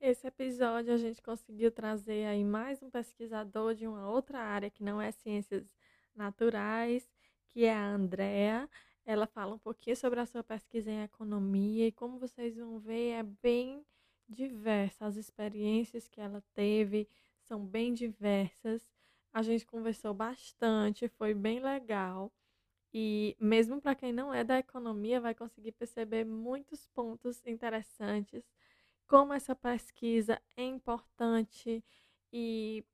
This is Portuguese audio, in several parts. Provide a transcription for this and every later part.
Esse episódio a gente conseguiu trazer aí mais um pesquisador de uma outra área que não é ciências naturais, que é a Andrea. Ela fala um pouquinho sobre a sua pesquisa em economia e como vocês vão ver é bem diversa. As experiências que ela teve são bem diversas. A gente conversou bastante, foi bem legal. E mesmo para quem não é da economia, vai conseguir perceber muitos pontos interessantes, como essa pesquisa é importante e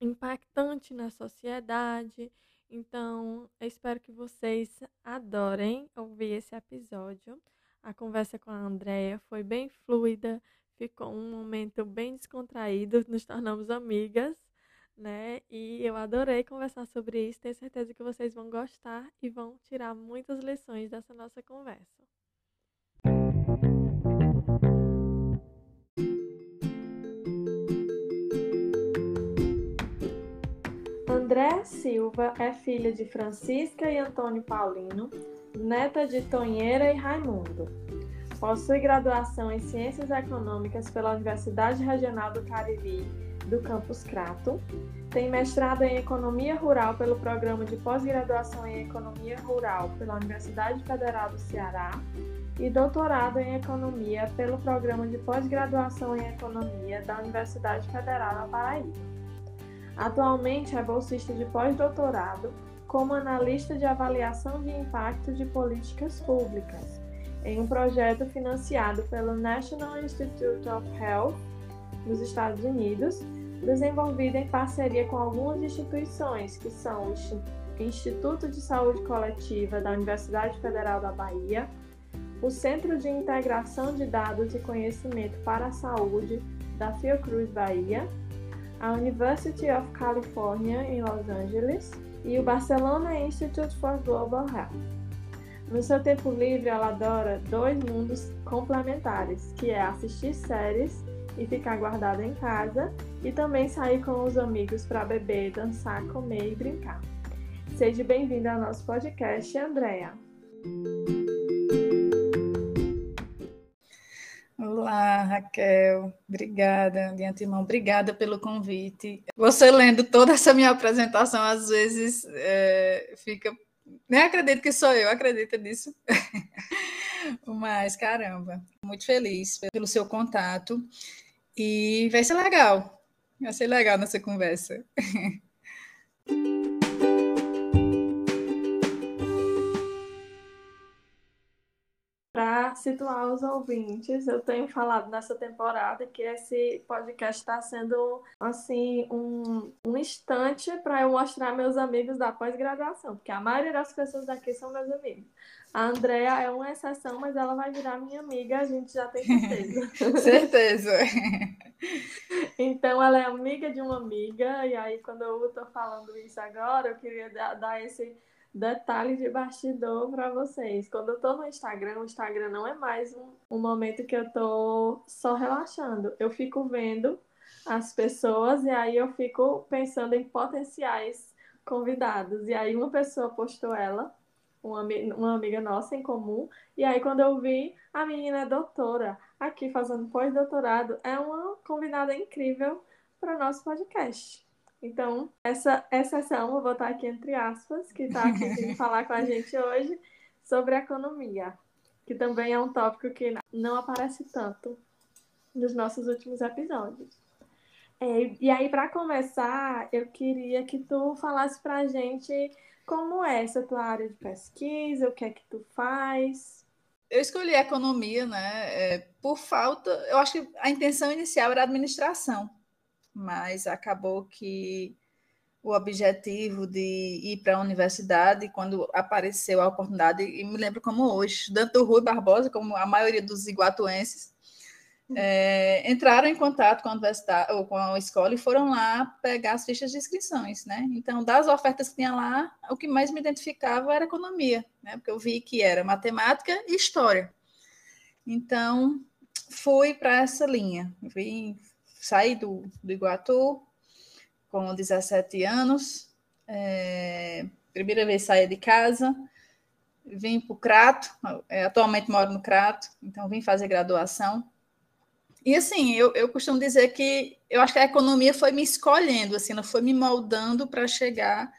impactante na sociedade então, eu espero que vocês adorem ouvir esse episódio. A conversa com a Andrea foi bem fluida, ficou um momento bem descontraído, nos tornamos amigas, né? E eu adorei conversar sobre isso. Tenho certeza que vocês vão gostar e vão tirar muitas lições dessa nossa conversa. Andréa Silva é filha de Francisca e Antônio Paulino, neta de Tonheira e Raimundo. Possui graduação em Ciências Econômicas pela Universidade Regional do Cariri, do campus Crato. Tem mestrado em Economia Rural pelo Programa de Pós-Graduação em Economia Rural pela Universidade Federal do Ceará e doutorado em Economia pelo Programa de Pós-Graduação em Economia da Universidade Federal da Paraíba. Atualmente é bolsista de pós-doutorado como analista de avaliação de impacto de políticas públicas, em um projeto financiado pelo National Institute of Health nos Estados Unidos, desenvolvido em parceria com algumas instituições, que são o Instituto de Saúde Coletiva da Universidade Federal da Bahia, o Centro de Integração de Dados e Conhecimento para a Saúde da Fiocruz Bahia a University of California em Los Angeles e o Barcelona Institute for Global Health. No seu tempo livre, ela adora dois mundos complementares, que é assistir séries e ficar guardada em casa, e também sair com os amigos para beber, dançar, comer e brincar. Seja bem-vinda ao nosso podcast, Andrea. Olá, Raquel. Obrigada, de antemão. Obrigada pelo convite. Você lendo toda essa minha apresentação, às vezes é, fica. Nem acredito que sou eu, acredita nisso? Mas, caramba, muito feliz pelo seu contato. E vai ser legal. Vai ser legal nessa conversa. situar os ouvintes, eu tenho falado nessa temporada que esse podcast está sendo assim um, um instante para eu mostrar meus amigos da pós-graduação, porque a maioria das pessoas daqui são meus amigos. A Andrea é uma exceção, mas ela vai virar minha amiga, a gente já tem certeza. certeza. então, ela é amiga de uma amiga, e aí, quando eu estou falando isso agora, eu queria dar, esse detalhe de bastidor para vocês. Quando eu tô no Instagram, o Instagram não é mais um, um momento que eu tô só relaxando. Eu fico vendo as pessoas e aí eu fico pensando em potenciais convidados. E aí uma pessoa postou ela, uma, uma amiga nossa em comum, e aí quando eu vi, a menina é doutora, aqui fazendo pós-doutorado, é uma convidada incrível para o nosso podcast. Então, essa exceção, vou botar aqui entre aspas, que está aqui vindo falar com a gente hoje sobre economia, que também é um tópico que não aparece tanto nos nossos últimos episódios. É, e aí, para começar, eu queria que tu falasse para a gente como é essa tua área de pesquisa, o que é que tu faz. Eu escolhi economia, né, é, por falta, eu acho que a intenção inicial era administração, mas acabou que o objetivo de ir para a universidade quando apareceu a oportunidade, e me lembro como hoje, estudante do Rui Barbosa, como a maioria dos iguatuenses, é, entraram em contato com a universidade ou com a escola e foram lá pegar as fichas de inscrições, né? Então, das ofertas que tinha lá, o que mais me identificava era economia, né? Porque eu vi que era matemática e história. Então, fui para essa linha. Vim, saí do, do Iguatu com 17 anos, é, primeira vez saí de casa, vim para o Crato, atualmente moro no Crato, então vim fazer graduação e assim, eu, eu costumo dizer que eu acho que a economia foi me escolhendo, assim, não foi me moldando para chegar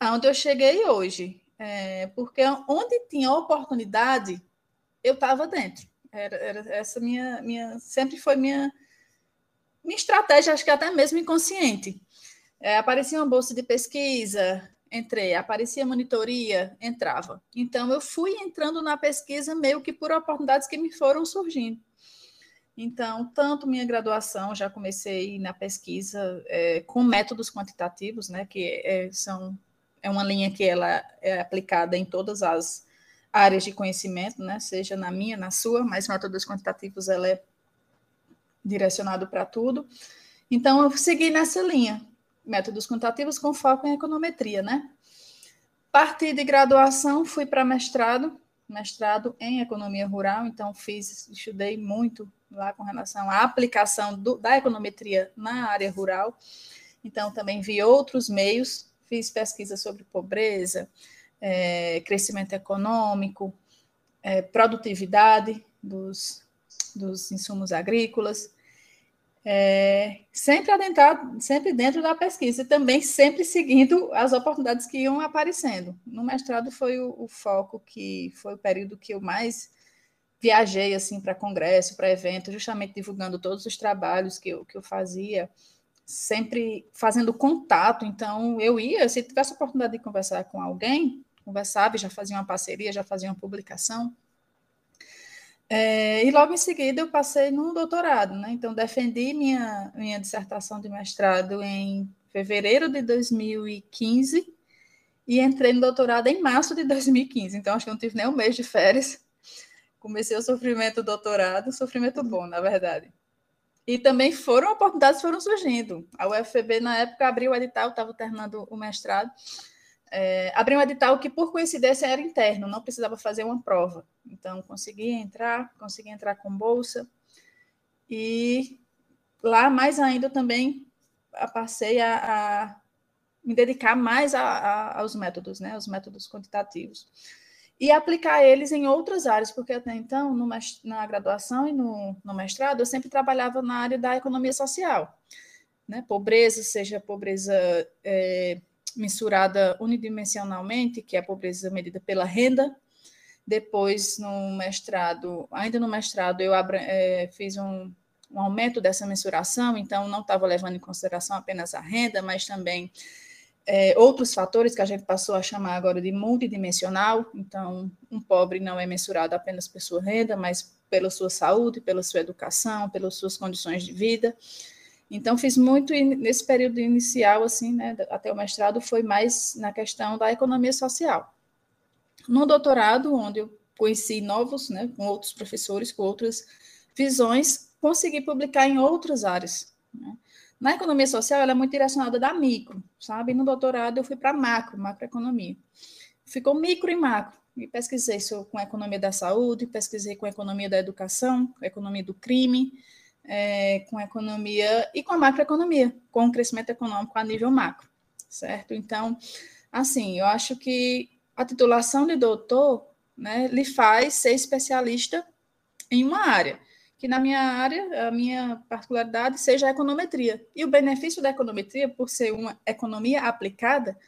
aonde eu cheguei hoje. É, porque onde tinha oportunidade, eu estava dentro. Era, era, essa minha, minha, sempre foi minha, minha estratégia, acho que até mesmo inconsciente. É, aparecia uma bolsa de pesquisa, entrei, aparecia monitoria, entrava. Então, eu fui entrando na pesquisa meio que por oportunidades que me foram surgindo. Então, tanto minha graduação, já comecei na pesquisa é, com métodos quantitativos, né, que é, são, é uma linha que ela é aplicada em todas as áreas de conhecimento, né, seja na minha, na sua, mas métodos quantitativos ela é direcionado para tudo. Então, eu segui nessa linha, métodos quantitativos com foco em econometria, né. Parti de graduação, fui para mestrado, mestrado em economia rural, então fiz, estudei muito lá com relação à aplicação do, da econometria na área rural. Então, também vi outros meios, fiz pesquisa sobre pobreza, é, crescimento econômico, é, produtividade dos, dos insumos agrícolas, é, sempre adentrado, sempre dentro da pesquisa, e também sempre seguindo as oportunidades que iam aparecendo. No mestrado foi o, o foco que foi o período que eu mais viajei assim para congresso, para evento, justamente divulgando todos os trabalhos que eu, que eu fazia, sempre fazendo contato. Então, eu ia, se tivesse a oportunidade de conversar com alguém, conversava, já fazia uma parceria, já fazia uma publicação. É, e logo em seguida eu passei num doutorado, né? Então, defendi minha, minha dissertação de mestrado em fevereiro de 2015 e entrei no doutorado em março de 2015. Então, acho que não tive nem um mês de férias comecei o sofrimento doutorado, sofrimento bom, na verdade. E também foram oportunidades foram surgindo. A UFB, na época, abriu o edital, estava terminando o mestrado, é, abriu um edital que, por coincidência, era interno, não precisava fazer uma prova. Então, consegui entrar, consegui entrar com bolsa. E lá, mais ainda, também passei a, a me dedicar mais a, a, aos métodos, né, os métodos quantitativos e aplicar eles em outras áreas, porque até então, no, na graduação e no, no, mestrado, eu sempre trabalhava na área da economia social. Né? Pobreza, seja pobreza é, mensurada unidimensionalmente, que é a pobreza medida pela renda. Depois, no mestrado, ainda no mestrado, eu é, fiz um, um aumento dessa mensuração, então não estava levando em consideração apenas a renda, mas também é, outros fatores que a gente passou a chamar agora de multidimensional. Então, um pobre não é mensurado apenas por sua renda, mas pela sua saúde, pela sua educação, pelas suas condições de vida. Então, fiz muito nesse período inicial, assim, né, até o mestrado, foi mais na questão da economia social. No doutorado, onde eu conheci novos, né, com outros professores, com outras visões, consegui publicar em outras áreas. Né? Na economia social, ela é muito direcionada da micro, sabe? No doutorado, eu fui para macro, macroeconomia. Ficou micro e macro. E pesquisei com a economia da saúde, pesquisei com a economia da educação, a economia do crime, é, com a economia e com a macroeconomia, com o crescimento econômico a nível macro, certo? Então, assim, eu acho que a titulação de doutor né, lhe faz ser especialista em uma área que na minha área, a minha particularidade seja a econometria. E o benefício da econometria, por ser uma economia aplicada,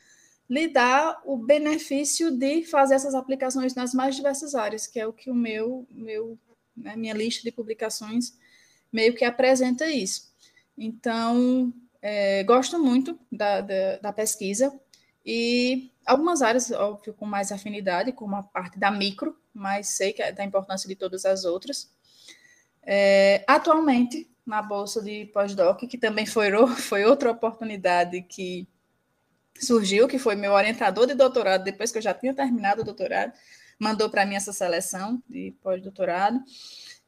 lhe dá o benefício de fazer essas aplicações nas mais diversas áreas, que é o que o meu, meu né, minha lista de publicações meio que apresenta isso. Então, é, gosto muito da, da, da, pesquisa e algumas áreas, óbvio, com mais afinidade, como a parte da micro, mas sei que é da importância de todas as outras. É, atualmente, na bolsa de pós-doc, que também foi, foi outra oportunidade que surgiu, que foi meu orientador de doutorado, depois que eu já tinha terminado o doutorado, mandou para mim essa seleção de pós-doutorado,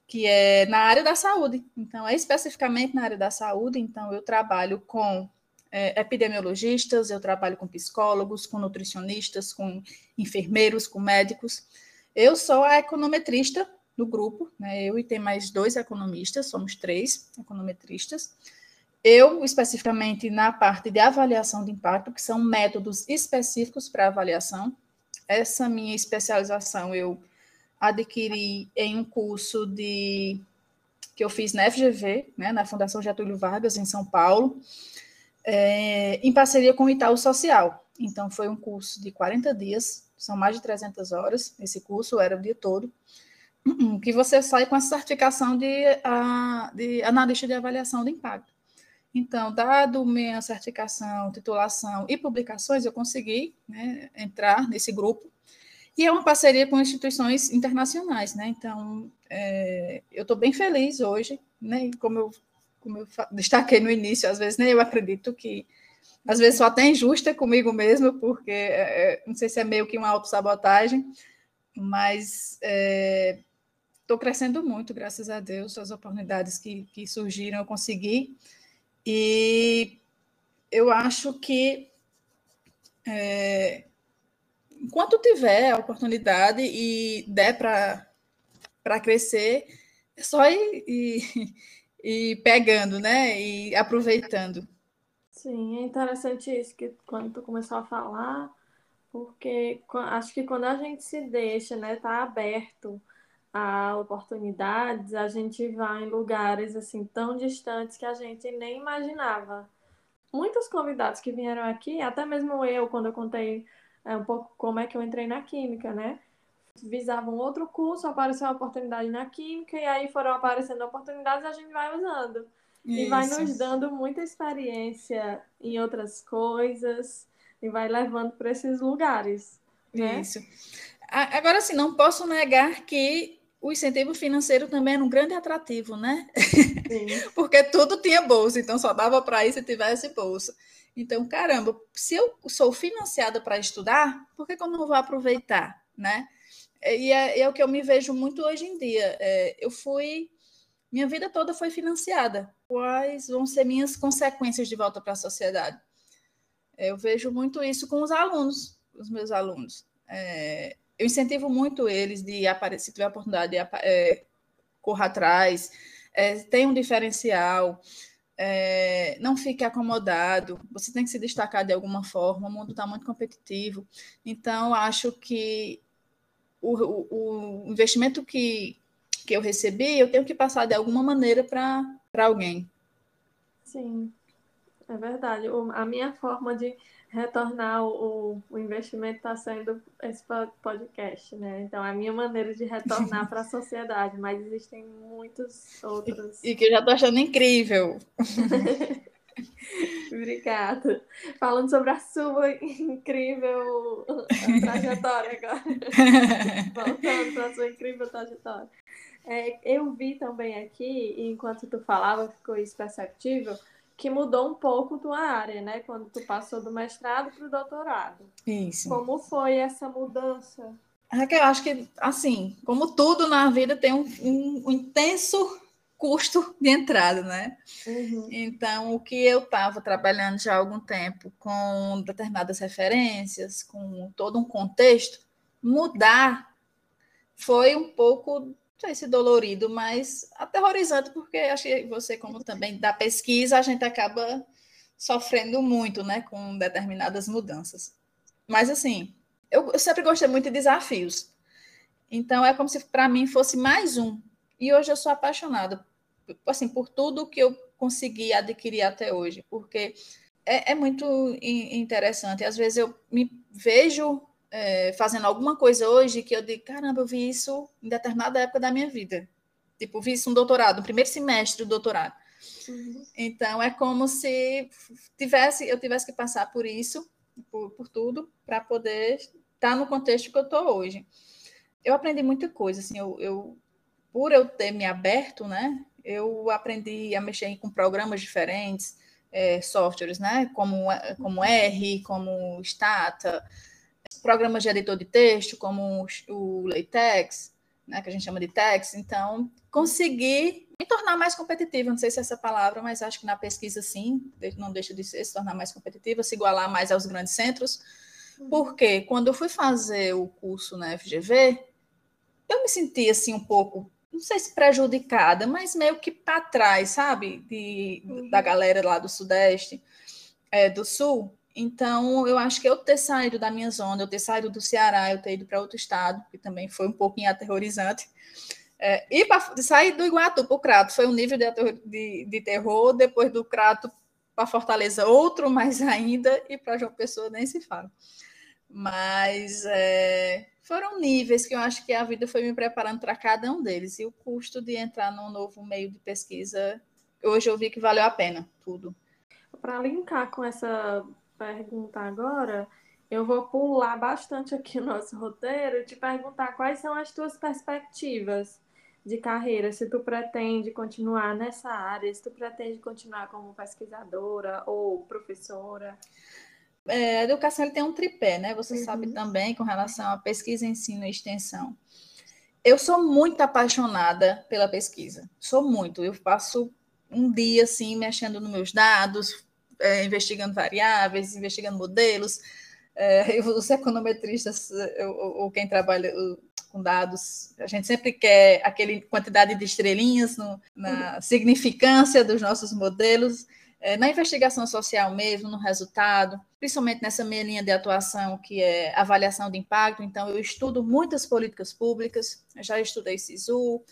que é na área da saúde. Então, é especificamente na área da saúde, então eu trabalho com é, epidemiologistas, eu trabalho com psicólogos, com nutricionistas, com enfermeiros, com médicos. Eu sou a econometrista do grupo, né? eu e tem mais dois economistas, somos três econometristas. Eu, especificamente na parte de avaliação de impacto, que são métodos específicos para avaliação. Essa minha especialização eu adquiri em um curso de que eu fiz na FGV, né, na Fundação Getúlio Vargas, em São Paulo, é, em parceria com o Itaú Social. Então, foi um curso de 40 dias, são mais de 300 horas, esse curso era o dia todo, que você sai com a certificação de, a, de analista de avaliação de impacto. Então, dado minha certificação, titulação e publicações, eu consegui né, entrar nesse grupo, e é uma parceria com instituições internacionais, né? Então, é, eu estou bem feliz hoje, né? Como eu como eu destaquei no início, às vezes nem eu acredito que, às vezes sou até injusta comigo mesmo, porque é, é não sei se é meio que uma autossabotagem, mas estou é, crescendo muito, graças a Deus, as oportunidades que, que surgiram, eu consegui, e eu acho que é, enquanto tiver a oportunidade e der para crescer, é só ir, ir, e pegando, né? E aproveitando. Sim, é interessante isso que quando tu começou a falar, porque acho que quando a gente se deixa, né, tá aberto a oportunidades, a gente vai em lugares assim tão distantes que a gente nem imaginava. Muitos convidados que vieram aqui, até mesmo eu, quando eu contei é, um pouco como é que eu entrei na química, né? visavam outro curso, apareceu a oportunidade na química, e aí foram aparecendo oportunidades a gente vai usando. Isso. E vai nos dando muita experiência em outras coisas, e vai levando para esses lugares. Né? Isso. Agora, sim, não posso negar que o incentivo financeiro também era um grande atrativo, né? Porque tudo tinha bolsa, então só dava para ir se tivesse bolsa. Então, caramba, se eu sou financiada para estudar, por que, que eu não vou aproveitar, né? É, e é, é, o que eu me vejo muito hoje em dia. É, eu fui. Minha vida toda foi financiada. Quais vão ser minhas consequências de volta para a sociedade? É, eu vejo muito isso com os alunos, os meus alunos. É, eu incentivo muito eles de aparecer, se tiver a oportunidade, de é, corra atrás, tem um diferencial, é, não fique acomodado, você tem que se destacar de alguma forma, o mundo está muito competitivo. Então, acho que o, o, investimento que, que eu recebi, eu tenho que passar de alguma maneira para alguém. Sim, é verdade. O, a minha forma de retornar o, o investimento está sendo esse podcast, né? Então, é a minha maneira de retornar para a sociedade, mas existem muitos outros. E, e que eu já estou achando incrível. Obrigada. Falando sobre a sua incrível trajetória agora. Voltando para a sua incrível trajetória. É, eu vi também aqui, enquanto tu falava, ficou isso perceptível, que mudou um pouco tua área, né? Quando tu passou do mestrado para o doutorado. Isso. Como foi essa mudança? Raquel, acho que, assim, como tudo na vida, tem um, um, um intenso custo de entrada, né? Uhum. Então, o que eu estava trabalhando já há algum tempo com determinadas referências, com todo um contexto, mudar foi um pouco, sei se dolorido, mas aterrorizante, porque acho que você, como também da pesquisa, a gente acaba sofrendo muito, né, com determinadas mudanças. Mas, assim, eu, eu sempre gostei muito de desafios. Então, é como se para mim fosse mais um e hoje eu sou apaixonada, assim, por tudo que eu consegui adquirir até hoje, porque é, é muito interessante. Às vezes eu me vejo é, fazendo alguma coisa hoje que eu digo, caramba, eu vi isso em determinada época da minha vida. Tipo, vi isso no doutorado, no primeiro semestre do doutorado. Uhum. Então, é como se tivesse, eu tivesse que passar por isso, por, por tudo, para poder estar no contexto que eu estou hoje. Eu aprendi muita coisa, assim, eu, eu por eu ter me aberto, né, eu aprendi a mexer com programas diferentes, é, softwares, né? Como, como R, como Stata, programas de editor de texto, como o LaTeX, né, que a gente chama de text. Então, conseguir me tornar mais competitiva, não sei se é essa palavra, mas acho que na pesquisa sim, não deixa de ser, se tornar mais competitiva, se igualar mais aos grandes centros. Uhum. Porque quando eu fui fazer o curso na FGV, eu me senti assim um pouco não sei se prejudicada, mas meio que para trás, sabe? De, uhum. Da galera lá do Sudeste, é, do Sul. Então, eu acho que eu ter saído da minha zona, eu ter saído do Ceará, eu ter ido para outro estado, que também foi um pouquinho aterrorizante, é, e pra, sair do Iguatu para o Crato foi um nível de, de, de terror, depois do Crato para Fortaleza, outro mais ainda, e para João Pessoa nem se fala. Mas é, foram níveis que eu acho que a vida foi me preparando para cada um deles. E o custo de entrar num novo meio de pesquisa, hoje eu vi que valeu a pena tudo. Para linkar com essa pergunta agora, eu vou pular bastante aqui o nosso roteiro e te perguntar quais são as tuas perspectivas de carreira, se tu pretende continuar nessa área, se tu pretende continuar como pesquisadora ou professora. É, a educação ele tem um tripé, né? Você uhum. sabe também com relação à pesquisa, ensino e extensão. Eu sou muito apaixonada pela pesquisa, sou muito. Eu passo um dia assim mexendo nos meus dados, é, investigando variáveis, investigando modelos. É, os econometristas, ou quem trabalha com dados, a gente sempre quer aquele quantidade de estrelinhas no, na significância dos nossos modelos. É, na investigação social mesmo, no resultado, principalmente nessa minha linha de atuação, que é avaliação de impacto. Então, eu estudo muitas políticas públicas, já estudei SISU,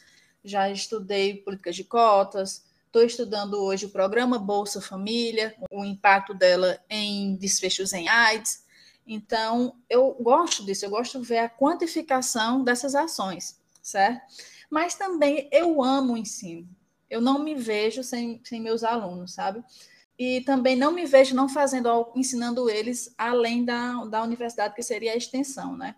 já estudei políticas de cotas, estou estudando hoje o programa Bolsa Família, o impacto dela em desfechos em AIDS. Então, eu gosto disso, eu gosto de ver a quantificação dessas ações, certo? Mas também eu amo o ensino eu não me vejo sem, sem meus alunos, sabe? E também não me vejo não fazendo, ensinando eles além da, da universidade, que seria a extensão, né?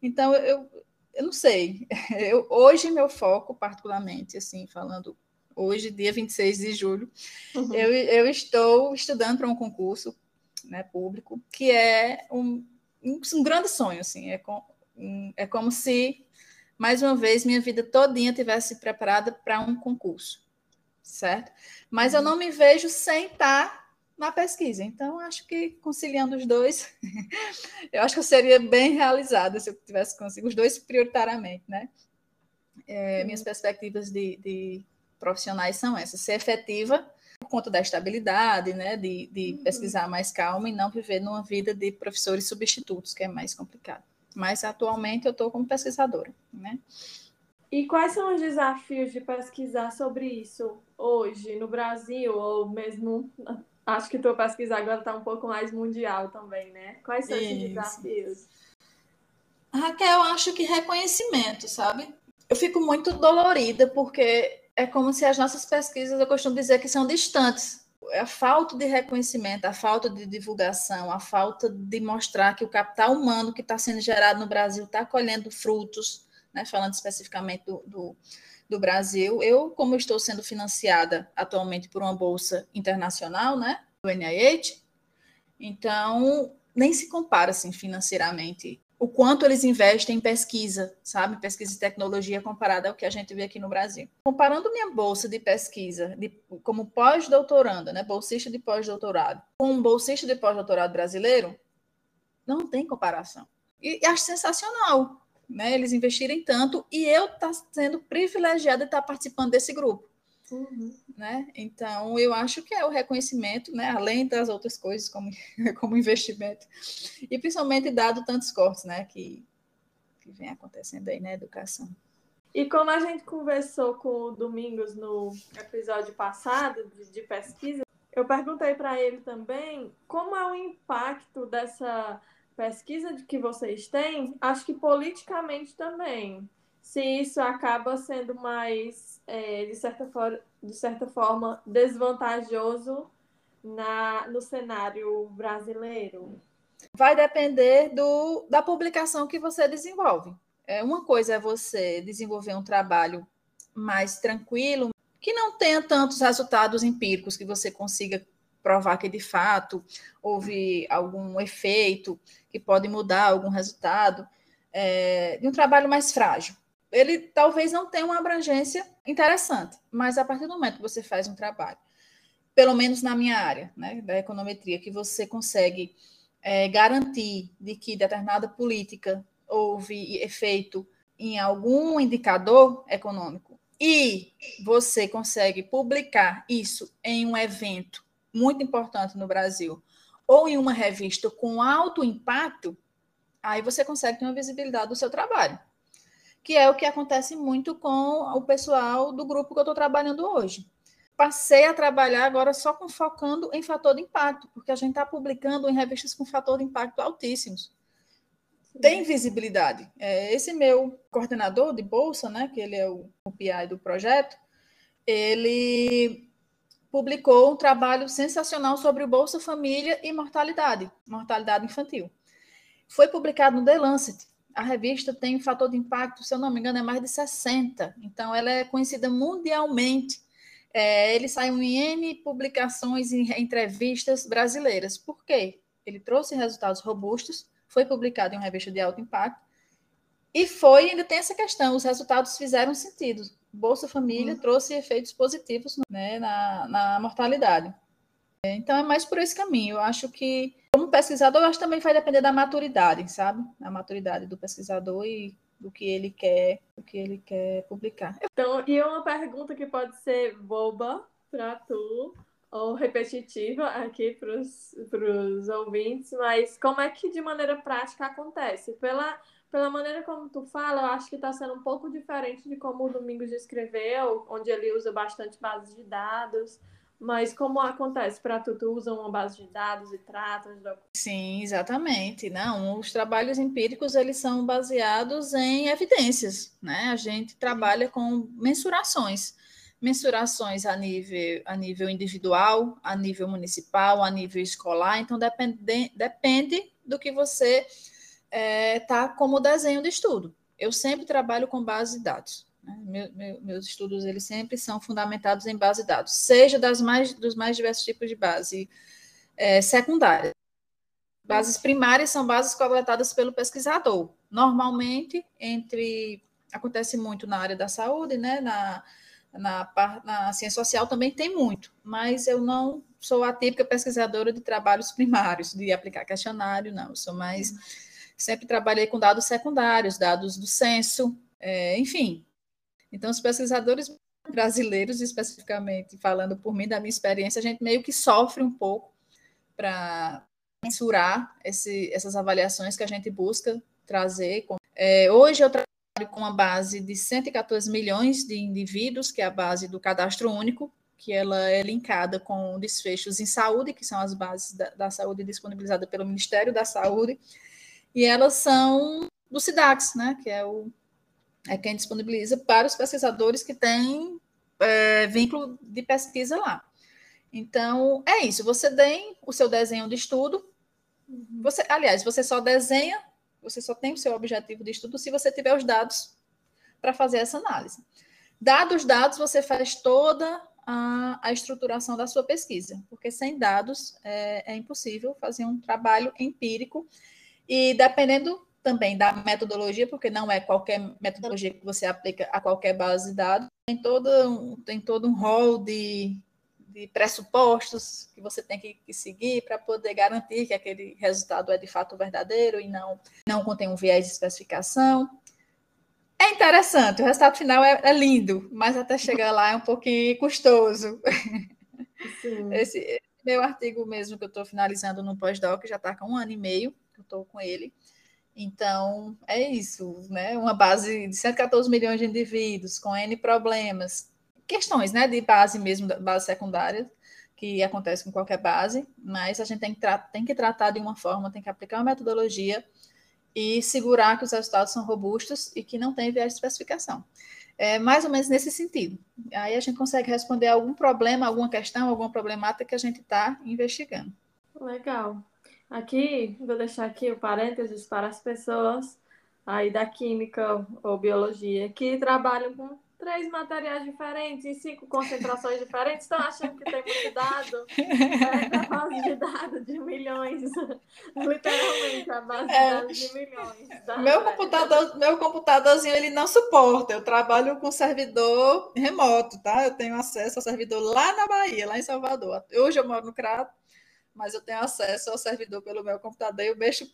Então, eu, eu não sei. Eu, hoje, meu foco, particularmente, assim, falando hoje, dia 26 de julho, uhum. eu, eu estou estudando para um concurso né, público, que é um, um, um grande sonho, assim, é, com, um, é como se, mais uma vez, minha vida todinha tivesse preparada para um concurso certo? Mas eu uhum. não me vejo sem estar na pesquisa. Então, acho que conciliando os dois, eu acho que eu seria bem realizada se eu tivesse conseguido os dois prioritariamente, né? É, minhas uhum. perspectivas de, de, profissionais são essas: ser efetiva por conta da estabilidade, né? De, de uhum. pesquisar mais calma e não viver numa vida de professores substitutos, que é mais complicado. Mas atualmente eu estou como pesquisadora, né? E quais são os desafios de pesquisar sobre isso hoje no Brasil, ou mesmo acho que tua pesquisa agora está um pouco mais mundial também, né? Quais são isso. esses desafios? Raquel, acho que reconhecimento, sabe? Eu fico muito dolorida porque é como se as nossas pesquisas, eu costumo dizer que são distantes. A falta de reconhecimento, a falta de divulgação, a falta de mostrar que o capital humano que está sendo gerado no Brasil está colhendo frutos, né, falando especificamente do, do, do, Brasil. Eu, como estou sendo financiada atualmente por uma bolsa internacional, né, do NIH, então nem se compara assim financeiramente o quanto eles investem em pesquisa, sabe, pesquisa e tecnologia comparada ao que a gente vê aqui no Brasil. Comparando minha bolsa de pesquisa de, como pós-doutoranda, né, bolsista de pós-doutorado, com um bolsista de pós-doutorado brasileiro, não tem comparação. E, e acho sensacional, né, eles investirem tanto e eu estar tá sendo privilegiada de estar tá participando desse grupo. Uhum. Né? Então, eu acho que é o reconhecimento, né, além das outras coisas, como, como investimento, e principalmente dado tantos cortes né, que, que vem acontecendo aí na educação. E como a gente conversou com o Domingos no episódio passado de, de pesquisa, eu perguntei para ele também como é o impacto dessa pesquisa que vocês têm, acho que politicamente também. Se isso acaba sendo mais, é, de, certa for de certa forma, desvantajoso na, no cenário brasileiro. Vai depender do, da publicação que você desenvolve. É, uma coisa é você desenvolver um trabalho mais tranquilo, que não tenha tantos resultados empíricos que você consiga provar que de fato houve algum efeito que pode mudar algum resultado, é, de um trabalho mais frágil. Ele talvez não tenha uma abrangência interessante, mas a partir do momento que você faz um trabalho, pelo menos na minha área, né, da econometria, que você consegue é, garantir de que determinada política houve efeito em algum indicador econômico e você consegue publicar isso em um evento muito importante no Brasil ou em uma revista com alto impacto, aí você consegue ter uma visibilidade do seu trabalho, que é o que acontece muito com o pessoal do grupo que eu estou trabalhando hoje. Passei a trabalhar agora só com focando em fator de impacto, porque a gente está publicando em revistas com fator de impacto altíssimos tem visibilidade. É, esse meu coordenador de bolsa, né, que ele é o, o PI do projeto, ele publicou um trabalho sensacional sobre Bolsa Família e mortalidade, mortalidade infantil. Foi publicado no The Lancet. A revista tem um fator de impacto, se eu não me engano, é mais de 60. Então, ela é conhecida mundialmente. É, ele saiu em N publicações e entrevistas brasileiras. Por quê? Ele trouxe resultados robustos, foi publicado em uma revista de alto impacto, e foi, ainda tem essa questão, os resultados fizeram sentido. Bolsa Família uhum. trouxe efeitos positivos né, na, na mortalidade. Então é mais por esse caminho. Eu acho que, como pesquisador, eu acho que também vai depender da maturidade, sabe? A maturidade do pesquisador e do que ele quer, do que ele quer publicar. Então, e uma pergunta que pode ser boba para tu, ou repetitiva aqui para os ouvintes, mas como é que de maneira prática acontece? Pela, pela maneira como tu fala, eu acho que está sendo um pouco diferente de como o Domingos escreveu, onde ele usa bastante bases de dados. Mas como acontece para tu? Tu usa uma base de dados e trata? Sim, exatamente. Não, os trabalhos empíricos eles são baseados em evidências, né? A gente trabalha com mensurações mensurações a nível, a nível individual, a nível municipal, a nível escolar, então depende, depende do que você está é, tá como desenho de estudo. Eu sempre trabalho com base de dados. Né? Meu, meu, meus estudos eles sempre são fundamentados em base de dados, seja das mais, dos mais diversos tipos de base é, secundária. Bases primárias são bases coletadas pelo pesquisador. Normalmente, entre acontece muito na área da saúde, né? Na, na, na ciência social também tem muito, mas eu não sou a típica pesquisadora de trabalhos primários, de aplicar questionário, não. Eu sou mais. Sempre trabalhei com dados secundários, dados do censo, é, enfim. Então, os pesquisadores brasileiros, especificamente, falando por mim, da minha experiência, a gente meio que sofre um pouco para mensurar esse, essas avaliações que a gente busca trazer. É, hoje eu trabalho com uma base de 114 milhões de indivíduos, que é a base do cadastro único, que ela é linkada com desfechos em saúde, que são as bases da, da saúde disponibilizadas pelo Ministério da Saúde, e elas são do SIDAX, né, que é, o, é quem disponibiliza para os pesquisadores que têm é, vínculo de pesquisa lá. Então, é isso, você tem o seu desenho de estudo, você, aliás, você só desenha você só tem o seu objetivo de estudo se você tiver os dados para fazer essa análise. Dados os dados, você faz toda a, a, estruturação da sua pesquisa, porque sem dados é, é impossível fazer um trabalho empírico e dependendo também da metodologia, porque não é qualquer metodologia que você aplica a qualquer base de dados, tem todo, tem todo um rol de, de pressupostos que você tem que, que seguir para poder garantir que aquele resultado é de fato verdadeiro e não, não contém um viés de especificação. É interessante, o resultado final é, é lindo, mas até chegar lá é um pouquinho custoso. Esse, esse meu artigo mesmo que eu estou finalizando no pós-doc já está com um ano e meio que eu estou com ele. Então, é isso, né? Uma base de 114 milhões de indivíduos, com N problemas, questões né, de base mesmo, base secundária, que acontece com qualquer base, mas a gente tem que, tem que tratar de uma forma, tem que aplicar uma metodologia e segurar que os resultados são robustos e que não tem viés de especificação. É mais ou menos nesse sentido. Aí a gente consegue responder algum problema, alguma questão, alguma problemática que a gente está investigando. Legal. Aqui, vou deixar aqui o parênteses para as pessoas aí da química ou biologia que trabalham com três materiais diferentes e cinco concentrações diferentes, estão achando que tem muito dado. É a base de dados de milhões. Literalmente, a base de é. dados de milhões. Meu, computador, meu computadorzinho ele não suporta. Eu trabalho com servidor remoto, tá? Eu tenho acesso ao servidor lá na Bahia, lá em Salvador. Hoje eu moro no Crato, mas eu tenho acesso ao servidor pelo meu computador e eu mexo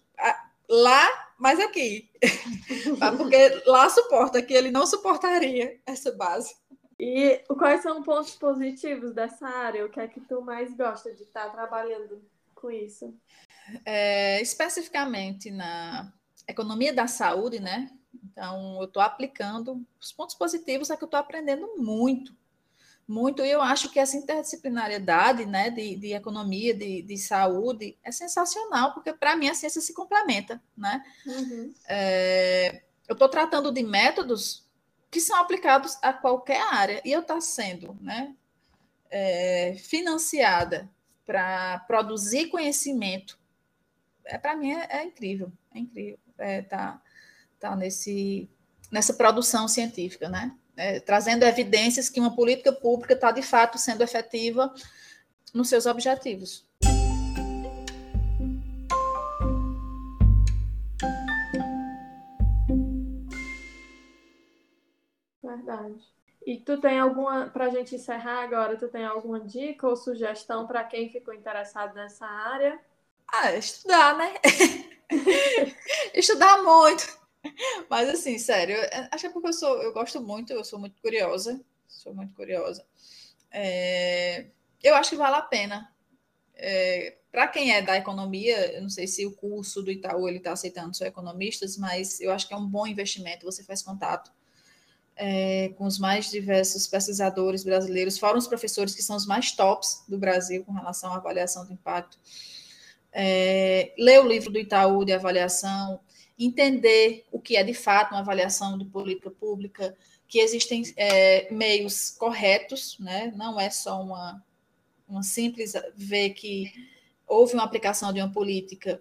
lá, mas aqui. Porque lá suporta, aqui ele não suportaria essa base. E quais são pontos positivos dessa área? O que é que tu mais gosta de estar trabalhando com isso? É, especificamente na economia da saúde, né? Então, eu estou aplicando os pontos positivos é que eu estou aprendendo muito muito, e eu acho que essa interdisciplinariedade né, de, de economia, de, de saúde, é sensacional, porque para mim a ciência se complementa. Né? Uhum. É, eu estou tratando de métodos que são aplicados a qualquer área, e eu estou sendo né, é, financiada para produzir conhecimento, é, para mim é, é, incrível, é incrível estar é, tá, tá nesse, nessa produção científica, né? É, trazendo evidências que uma política pública está de fato sendo efetiva nos seus objetivos. Verdade. E tu tem alguma, para a gente encerrar agora, tu tem alguma dica ou sugestão para quem ficou interessado nessa área? Ah, estudar, né? estudar muito. Mas assim, sério, acho que é porque eu sou, eu gosto muito, eu sou muito curiosa, sou muito curiosa. É, eu acho que vale a pena. É, Para quem é da economia, eu não sei se o curso do Itaú ele está aceitando só economistas, mas eu acho que é um bom investimento. Você faz contato é, com os mais diversos pesquisadores brasileiros, fora os professores que são os mais tops do Brasil com relação à avaliação do impacto. É, lê o livro do Itaú de avaliação, entender o que é de fato uma avaliação de política pública, que existem é, meios corretos, né? não é só uma, uma simples ver que houve uma aplicação de uma política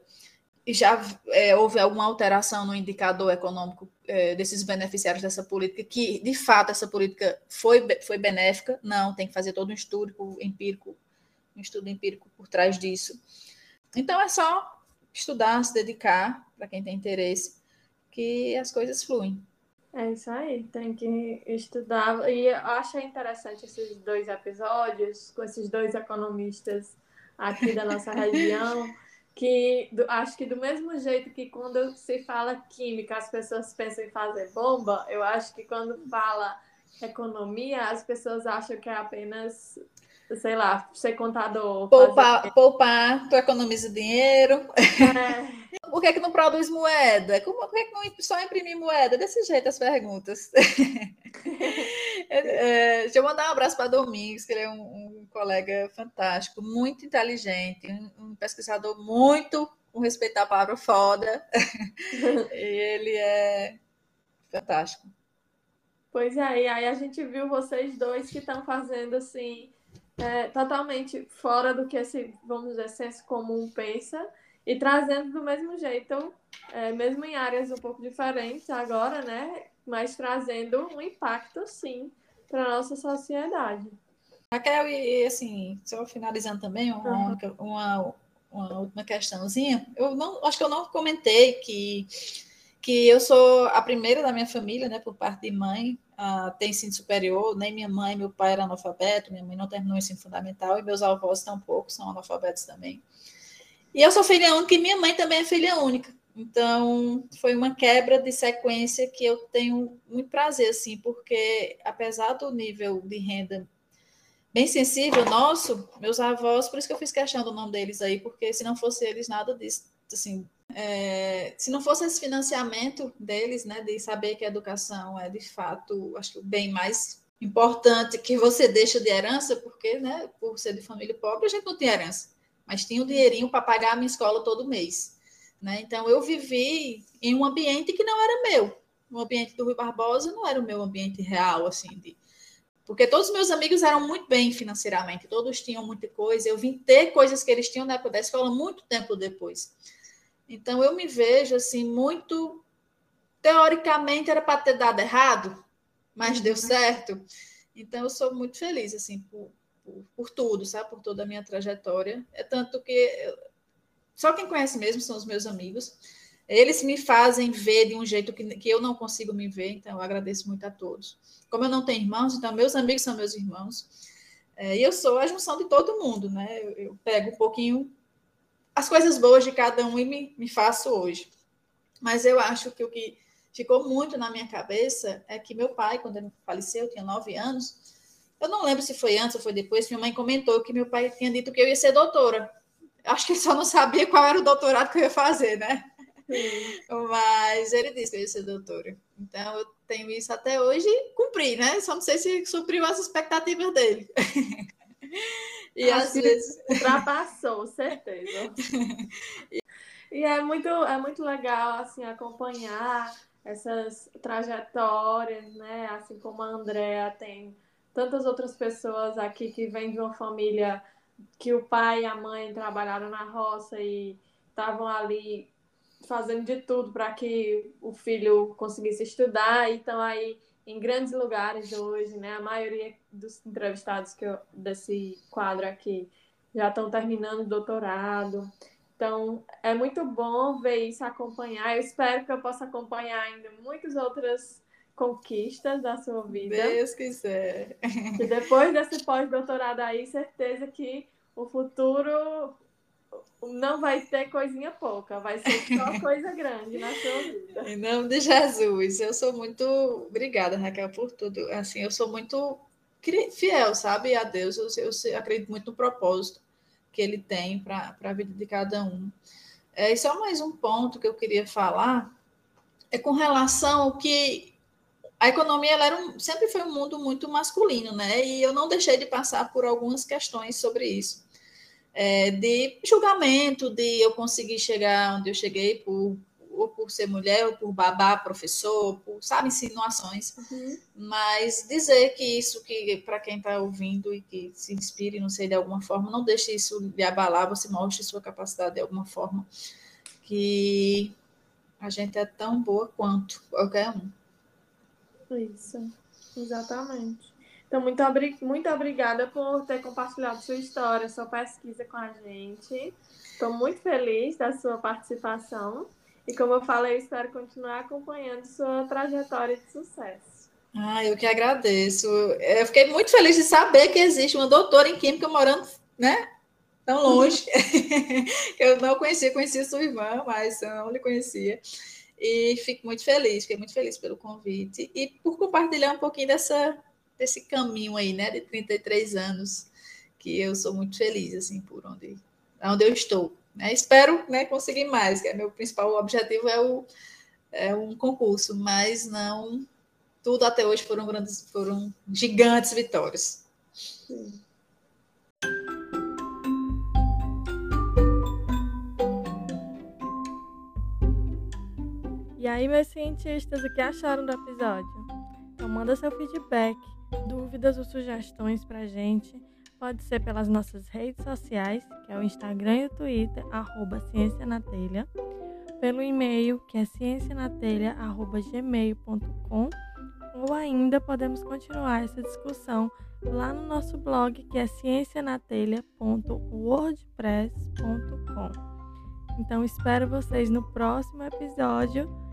e já é, houve alguma alteração no indicador econômico é, desses beneficiários dessa política, que de fato essa política foi, foi benéfica, não, tem que fazer todo um estudo empírico, um estudo empírico por trás disso. Então é só estudar, se dedicar, para quem tem interesse, que as coisas fluem. É isso aí, tem que estudar. E eu achei interessante esses dois episódios, com esses dois economistas aqui da nossa região, que do, acho que do mesmo jeito que quando se fala química, as pessoas pensam em fazer bomba, eu acho que quando fala economia, as pessoas acham que é apenas sei lá, ser contador. Poupar, fazer... poupar tu economiza dinheiro. É. Por que, que não produz moeda? Como, por que, que não só imprimir moeda? Desse jeito as perguntas. é, deixa eu mandar um abraço para Domingos, que ele é um, um colega fantástico, muito inteligente, um, um pesquisador muito, com respeitar a palavra foda. e ele é fantástico. Pois é, e aí a gente viu vocês dois que estão fazendo assim é, totalmente fora do que esse, vamos dizer, senso comum pensa e trazendo do mesmo jeito, é, mesmo em áreas um pouco diferentes agora, né? Mas trazendo um impacto, sim, para a nossa sociedade. Raquel, e assim, só finalizando também, uma, uhum. uma, uma última questãozinha. Eu não, acho que eu não comentei que, que eu sou a primeira da minha família, né, por parte de mãe, uh, tem ensino superior, nem minha mãe, meu pai era analfabeto, minha mãe não terminou o ensino fundamental, e meus avós tampouco são analfabetos também. E eu sou filha única e minha mãe também é filha única. Então, foi uma quebra de sequência que eu tenho muito prazer, assim, porque apesar do nível de renda bem sensível nosso, meus avós, por isso que eu fiz questão do nome deles aí, porque se não fosse eles, nada disso, assim, é, se não fosse esse financiamento deles, né, de saber que a educação é de fato, acho que o bem mais importante que você deixa de herança, porque, né, por ser de família pobre, a gente não tem herança, mas tinha o um dinheirinho para pagar a minha escola todo mês, né? Então eu vivi em um ambiente que não era meu, o ambiente do Rui Barbosa não era o meu ambiente real, assim, de porque todos os meus amigos eram muito bem financeiramente, todos tinham muita coisa. Eu vim ter coisas que eles tinham na época da escola muito tempo depois. Então eu me vejo assim muito teoricamente era para ter dado errado, mas deu certo. Então, eu sou muito feliz, assim, por, por, por tudo, sabe? Por toda a minha trajetória. É tanto que eu, só quem conhece mesmo são os meus amigos. Eles me fazem ver de um jeito que, que eu não consigo me ver, então eu agradeço muito a todos. Como eu não tenho irmãos, então meus amigos são meus irmãos. É, e eu sou a junção de todo mundo, né? Eu, eu, pego um pouquinho as coisas boas de cada um e me, me faço hoje. Mas eu acho que o que ficou muito na minha cabeça é que meu pai, quando ele faleceu, eu tinha nove anos, eu não lembro se foi antes ou foi depois, minha mãe comentou que meu pai tinha dito que eu ia ser doutora. Acho que ele só não sabia qual era o doutorado que eu ia fazer, né? Sim. Mas ele disse que eu ia ser doutora. Então eu tenho isso até hoje e cumpri, né? Só não sei se supriu as expectativas dele. e Acho às vezes. Ultrapassou, certeza. e é muito, é muito legal assim, acompanhar essas trajetórias, né? Assim como a Andrea tem tantas outras pessoas aqui que vêm de uma família que o pai e a mãe trabalharam na roça e estavam ali fazendo de tudo para que o filho conseguisse estudar e estão aí em grandes lugares hoje, né? A maioria dos entrevistados que eu, desse quadro aqui já estão terminando o doutorado. Então, é muito bom ver isso acompanhar. Eu espero que eu possa acompanhar ainda muitas outras conquistas da sua vida. Deus quiser. E depois desse pós-doutorado aí, certeza que o futuro não vai ter coisinha pouca, vai ser só coisa grande na sua vida. Em nome de Jesus, eu sou muito obrigada, Raquel, por tudo. Assim, eu sou muito fiel, sabe, a Deus. Eu, eu acredito muito no propósito que Ele tem para a vida de cada um. É, e só mais um ponto que eu queria falar é com relação ao que a economia ela um, sempre foi um mundo muito masculino, né? E eu não deixei de passar por algumas questões sobre isso é, de julgamento, de eu conseguir chegar onde eu cheguei por ou por ser mulher, ou por babá, professor, por, sabe, insinuações. Uhum. Mas dizer que isso, que para quem está ouvindo e que se inspire, não sei, de alguma forma, não deixe isso lhe abalar, você mostre sua capacidade de alguma forma, que a gente é tão boa quanto qualquer um. Isso, exatamente. Então, muito, muito obrigada por ter compartilhado sua história, sua pesquisa com a gente. Estou muito feliz da sua participação. E como eu falei, eu espero continuar acompanhando sua trajetória de sucesso. Ah, eu que agradeço. Eu fiquei muito feliz de saber que existe uma doutora em Química morando, né? Tão longe. eu não conhecia, conhecia sua irmã, mas eu não lhe conhecia. E fico muito feliz, fiquei muito feliz pelo convite e por compartilhar um pouquinho dessa desse caminho aí, né, de 33 anos, que eu sou muito feliz, assim, por onde, onde eu estou. Né? Espero né, conseguir mais, que é meu principal objetivo é, o, é um concurso, mas não tudo até hoje foram grandes, foram gigantes vitórias. Sim. E aí, meus cientistas, o que acharam do episódio? Então manda seu feedback dúvidas ou sugestões para a gente, pode ser pelas nossas redes sociais, que é o Instagram e o Twitter, arroba Ciência na Telha, pelo e-mail, que é ciencianatelha.gmail.com, ou ainda podemos continuar essa discussão lá no nosso blog, que é ciencianatelha.wordpress.com. Então espero vocês no próximo episódio